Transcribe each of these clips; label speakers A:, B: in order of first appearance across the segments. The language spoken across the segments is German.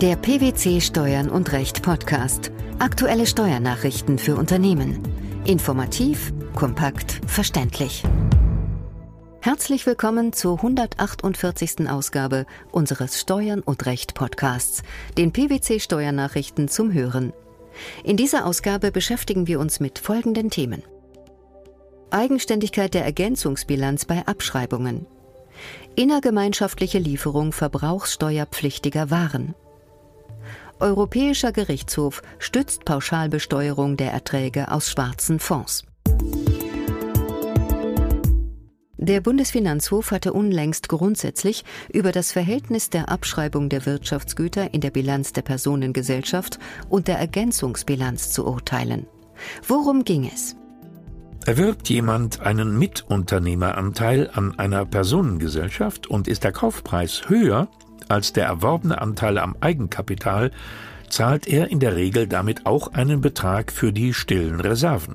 A: Der PwC Steuern und Recht Podcast. Aktuelle Steuernachrichten für Unternehmen. Informativ, kompakt, verständlich. Herzlich willkommen zur 148. Ausgabe unseres Steuern und Recht Podcasts, den PwC Steuernachrichten zum Hören. In dieser Ausgabe beschäftigen wir uns mit folgenden Themen. Eigenständigkeit der Ergänzungsbilanz bei Abschreibungen. Innergemeinschaftliche Lieferung verbrauchssteuerpflichtiger Waren. Europäischer Gerichtshof stützt Pauschalbesteuerung der Erträge aus schwarzen Fonds. Der Bundesfinanzhof hatte unlängst grundsätzlich über das Verhältnis der Abschreibung der Wirtschaftsgüter in der Bilanz der Personengesellschaft und der Ergänzungsbilanz zu urteilen. Worum ging es?
B: Erwirbt jemand einen Mitunternehmeranteil an einer Personengesellschaft und ist der Kaufpreis höher als der erworbene Anteil am Eigenkapital, zahlt er in der Regel damit auch einen Betrag für die stillen Reserven.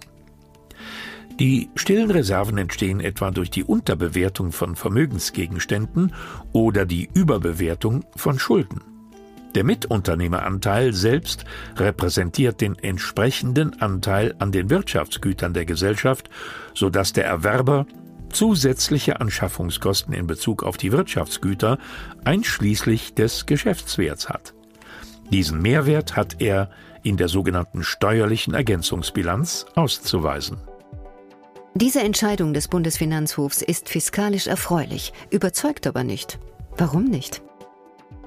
B: Die stillen Reserven entstehen etwa durch die Unterbewertung von Vermögensgegenständen oder die Überbewertung von Schulden. Der Mitunternehmeranteil selbst repräsentiert den entsprechenden Anteil an den Wirtschaftsgütern der Gesellschaft, so dass der Erwerber zusätzliche Anschaffungskosten in Bezug auf die Wirtschaftsgüter einschließlich des Geschäftswerts hat. Diesen Mehrwert hat er in der sogenannten steuerlichen Ergänzungsbilanz auszuweisen.
A: Diese Entscheidung des Bundesfinanzhofs ist fiskalisch erfreulich, überzeugt aber nicht. Warum nicht?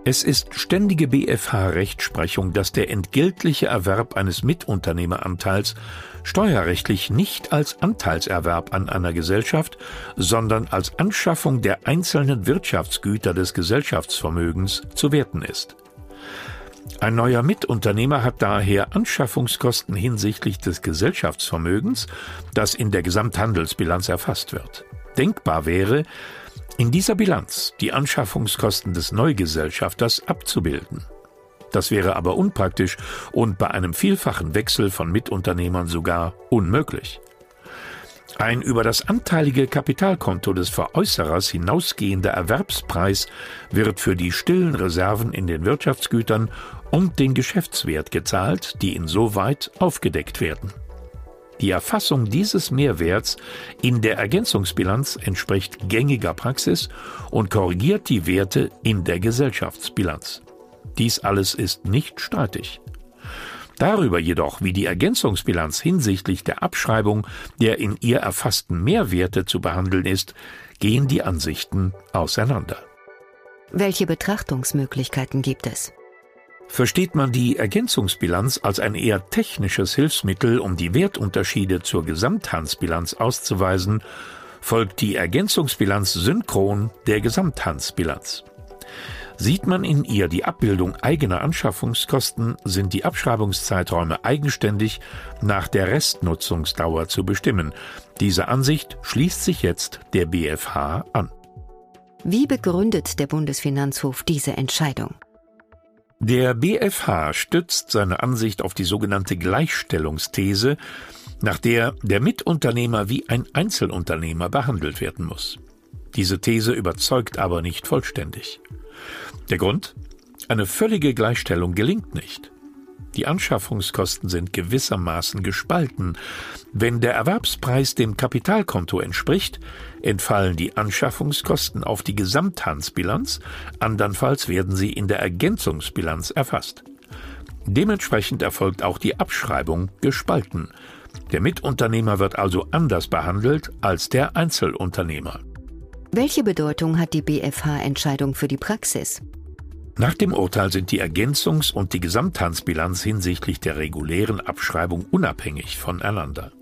B: Es ist ständige BFH-Rechtsprechung, dass der entgeltliche Erwerb eines Mitunternehmeranteils steuerrechtlich nicht als Anteilserwerb an einer Gesellschaft, sondern als Anschaffung der einzelnen Wirtschaftsgüter des Gesellschaftsvermögens zu werten ist. Ein neuer Mitunternehmer hat daher Anschaffungskosten hinsichtlich des Gesellschaftsvermögens, das in der Gesamthandelsbilanz erfasst wird. Denkbar wäre, in dieser Bilanz die Anschaffungskosten des Neugesellschafters abzubilden. Das wäre aber unpraktisch und bei einem vielfachen Wechsel von Mitunternehmern sogar unmöglich. Ein über das anteilige Kapitalkonto des Veräußerers hinausgehender Erwerbspreis wird für die stillen Reserven in den Wirtschaftsgütern und den Geschäftswert gezahlt, die insoweit aufgedeckt werden. Die Erfassung dieses Mehrwerts in der Ergänzungsbilanz entspricht gängiger Praxis und korrigiert die Werte in der Gesellschaftsbilanz. Dies alles ist nicht streitig. Darüber jedoch, wie die Ergänzungsbilanz hinsichtlich der Abschreibung der in ihr erfassten Mehrwerte zu behandeln ist, gehen die Ansichten auseinander.
A: Welche Betrachtungsmöglichkeiten gibt es?
B: Versteht man die Ergänzungsbilanz als ein eher technisches Hilfsmittel, um die Wertunterschiede zur Gesamthandsbilanz auszuweisen, folgt die Ergänzungsbilanz synchron der Gesamthandsbilanz. Sieht man in ihr die Abbildung eigener Anschaffungskosten, sind die Abschreibungszeiträume eigenständig nach der Restnutzungsdauer zu bestimmen. Diese Ansicht schließt sich jetzt der BFH an.
A: Wie begründet der Bundesfinanzhof diese Entscheidung?
B: Der BFH stützt seine Ansicht auf die sogenannte Gleichstellungsthese, nach der der Mitunternehmer wie ein Einzelunternehmer behandelt werden muss. Diese These überzeugt aber nicht vollständig. Der Grund? Eine völlige Gleichstellung gelingt nicht. Die Anschaffungskosten sind gewissermaßen gespalten. Wenn der Erwerbspreis dem Kapitalkonto entspricht, entfallen die Anschaffungskosten auf die Gesamthandsbilanz, andernfalls werden sie in der Ergänzungsbilanz erfasst. Dementsprechend erfolgt auch die Abschreibung gespalten. Der Mitunternehmer wird also anders behandelt als der Einzelunternehmer.
A: Welche Bedeutung hat die BFH-Entscheidung für die Praxis?
B: Nach dem Urteil sind die Ergänzungs- und die Gesamthandsbilanz hinsichtlich der regulären Abschreibung unabhängig voneinander.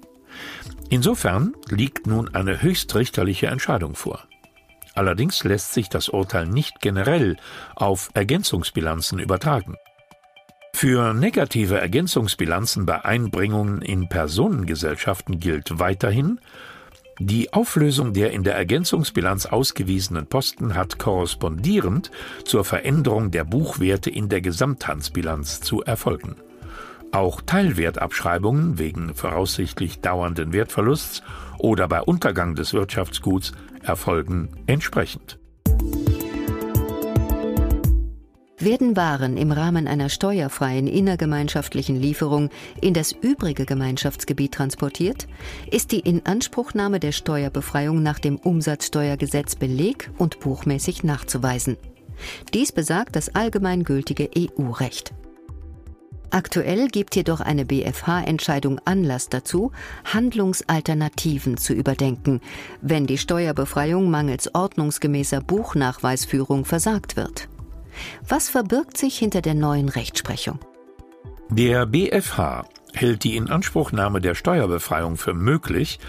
B: Insofern liegt nun eine höchstrichterliche Entscheidung vor. Allerdings lässt sich das Urteil nicht generell auf Ergänzungsbilanzen übertragen. Für negative Ergänzungsbilanzen bei Einbringungen in Personengesellschaften gilt weiterhin, die Auflösung der in der Ergänzungsbilanz ausgewiesenen Posten hat korrespondierend zur Veränderung der Buchwerte in der Gesamthandsbilanz zu erfolgen. Auch Teilwertabschreibungen wegen voraussichtlich dauernden Wertverlusts oder bei Untergang des Wirtschaftsguts erfolgen entsprechend.
A: Werden Waren im Rahmen einer steuerfreien innergemeinschaftlichen Lieferung in das übrige Gemeinschaftsgebiet transportiert, ist die Inanspruchnahme der Steuerbefreiung nach dem Umsatzsteuergesetz beleg- und buchmäßig nachzuweisen. Dies besagt das allgemeingültige EU-Recht. Aktuell gibt jedoch eine BfH-Entscheidung Anlass dazu, Handlungsalternativen zu überdenken, wenn die Steuerbefreiung mangels ordnungsgemäßer Buchnachweisführung versagt wird. Was verbirgt sich hinter der neuen Rechtsprechung?
B: Der BfH hält die Inanspruchnahme der Steuerbefreiung für möglich,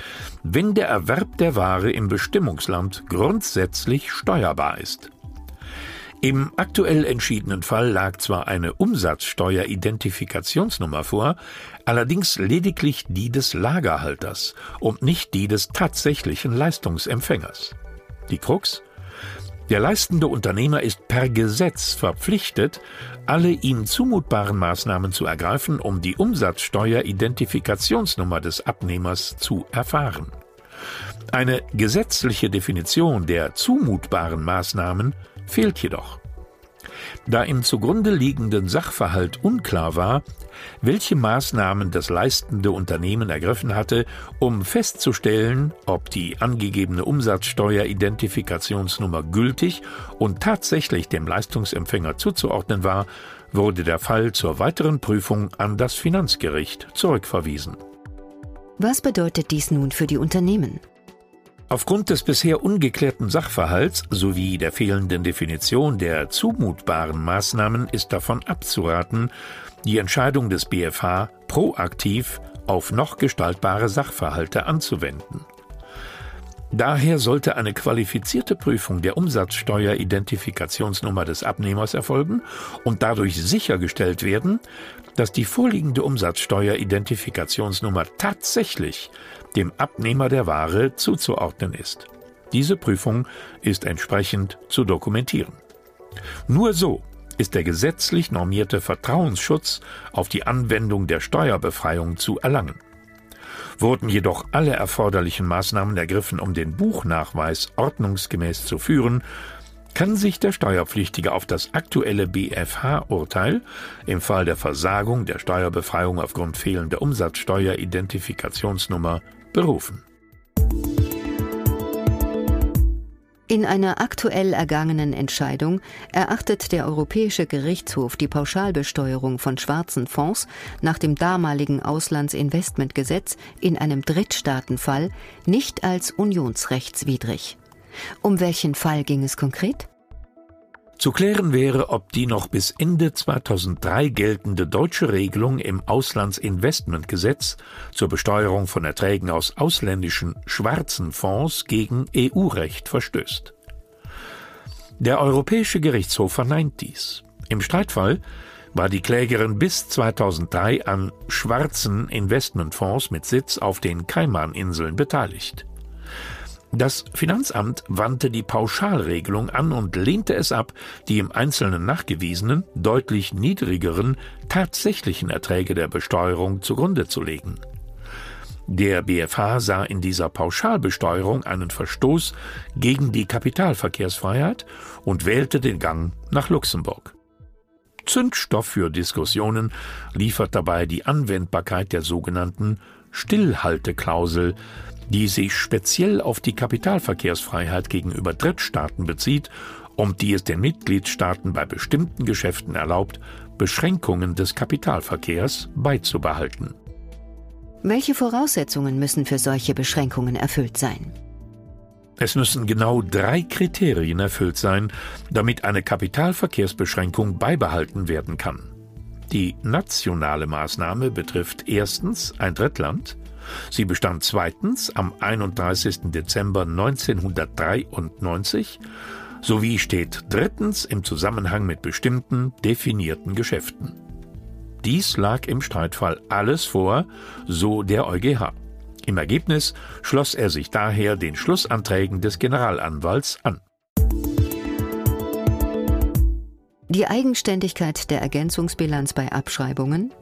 B: wenn der Erwerb der Ware im Bestimmungsland grundsätzlich steuerbar ist. Im aktuell entschiedenen Fall lag zwar eine Umsatzsteueridentifikationsnummer vor, allerdings lediglich die des Lagerhalters und nicht die des tatsächlichen Leistungsempfängers. Die Krux? Der leistende Unternehmer ist per Gesetz verpflichtet, alle ihm zumutbaren Maßnahmen zu ergreifen, um die Umsatzsteueridentifikationsnummer des Abnehmers zu erfahren. Eine gesetzliche Definition der zumutbaren Maßnahmen fehlt jedoch. Da im zugrunde liegenden Sachverhalt unklar war, welche Maßnahmen das leistende Unternehmen ergriffen hatte, um festzustellen, ob die angegebene Umsatzsteueridentifikationsnummer gültig und tatsächlich dem Leistungsempfänger zuzuordnen war, wurde der Fall zur weiteren Prüfung an das Finanzgericht zurückverwiesen.
A: Was bedeutet dies nun für die Unternehmen?
B: Aufgrund des bisher ungeklärten Sachverhalts sowie der fehlenden Definition der zumutbaren Maßnahmen ist davon abzuraten, die Entscheidung des BfH proaktiv auf noch gestaltbare Sachverhalte anzuwenden. Daher sollte eine qualifizierte Prüfung der Umsatzsteueridentifikationsnummer des Abnehmers erfolgen und dadurch sichergestellt werden, dass die vorliegende Umsatzsteueridentifikationsnummer tatsächlich dem Abnehmer der Ware zuzuordnen ist. Diese Prüfung ist entsprechend zu dokumentieren. Nur so ist der gesetzlich normierte Vertrauensschutz auf die Anwendung der Steuerbefreiung zu erlangen. Wurden jedoch alle erforderlichen Maßnahmen ergriffen, um den Buchnachweis ordnungsgemäß zu führen, kann sich der Steuerpflichtige auf das aktuelle BfH-Urteil im Fall der Versagung der Steuerbefreiung aufgrund fehlender Umsatzsteueridentifikationsnummer berufen.
A: In einer aktuell ergangenen Entscheidung erachtet der Europäische Gerichtshof die Pauschalbesteuerung von schwarzen Fonds nach dem damaligen Auslandsinvestmentgesetz in einem Drittstaatenfall nicht als unionsrechtswidrig. Um welchen Fall ging es konkret?
B: Zu klären wäre, ob die noch bis Ende 2003 geltende deutsche Regelung im Auslandsinvestmentgesetz zur Besteuerung von Erträgen aus ausländischen schwarzen Fonds gegen EU-Recht verstößt. Der Europäische Gerichtshof verneint dies. Im Streitfall war die Klägerin bis 2003 an schwarzen Investmentfonds mit Sitz auf den Kaimaninseln beteiligt. Das Finanzamt wandte die Pauschalregelung an und lehnte es ab, die im Einzelnen nachgewiesenen, deutlich niedrigeren tatsächlichen Erträge der Besteuerung zugrunde zu legen. Der BfH sah in dieser Pauschalbesteuerung einen Verstoß gegen die Kapitalverkehrsfreiheit und wählte den Gang nach Luxemburg. Zündstoff für Diskussionen liefert dabei die Anwendbarkeit der sogenannten Stillhalteklausel, die sich speziell auf die Kapitalverkehrsfreiheit gegenüber Drittstaaten bezieht und die es den Mitgliedstaaten bei bestimmten Geschäften erlaubt, Beschränkungen des Kapitalverkehrs beizubehalten.
A: Welche Voraussetzungen müssen für solche Beschränkungen erfüllt sein?
B: Es müssen genau drei Kriterien erfüllt sein, damit eine Kapitalverkehrsbeschränkung beibehalten werden kann. Die nationale Maßnahme betrifft erstens ein Drittland, Sie bestand zweitens am 31. Dezember 1993 sowie steht drittens im Zusammenhang mit bestimmten definierten Geschäften. Dies lag im Streitfall alles vor, so der EuGH. Im Ergebnis schloss er sich daher den Schlussanträgen des Generalanwalts an.
A: Die Eigenständigkeit der Ergänzungsbilanz bei Abschreibungen,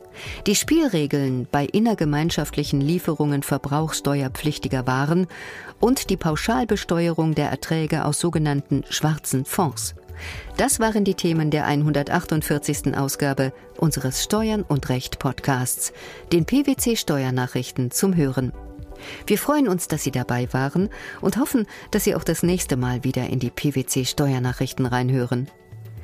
A: die Spielregeln bei innergemeinschaftlichen Lieferungen verbrauchssteuerpflichtiger Waren und die Pauschalbesteuerung der Erträge aus sogenannten schwarzen Fonds. Das waren die Themen der 148. Ausgabe unseres Steuern und Recht Podcasts, den PwC Steuernachrichten zum Hören. Wir freuen uns, dass Sie dabei waren und hoffen, dass Sie auch das nächste Mal wieder in die PwC Steuernachrichten reinhören.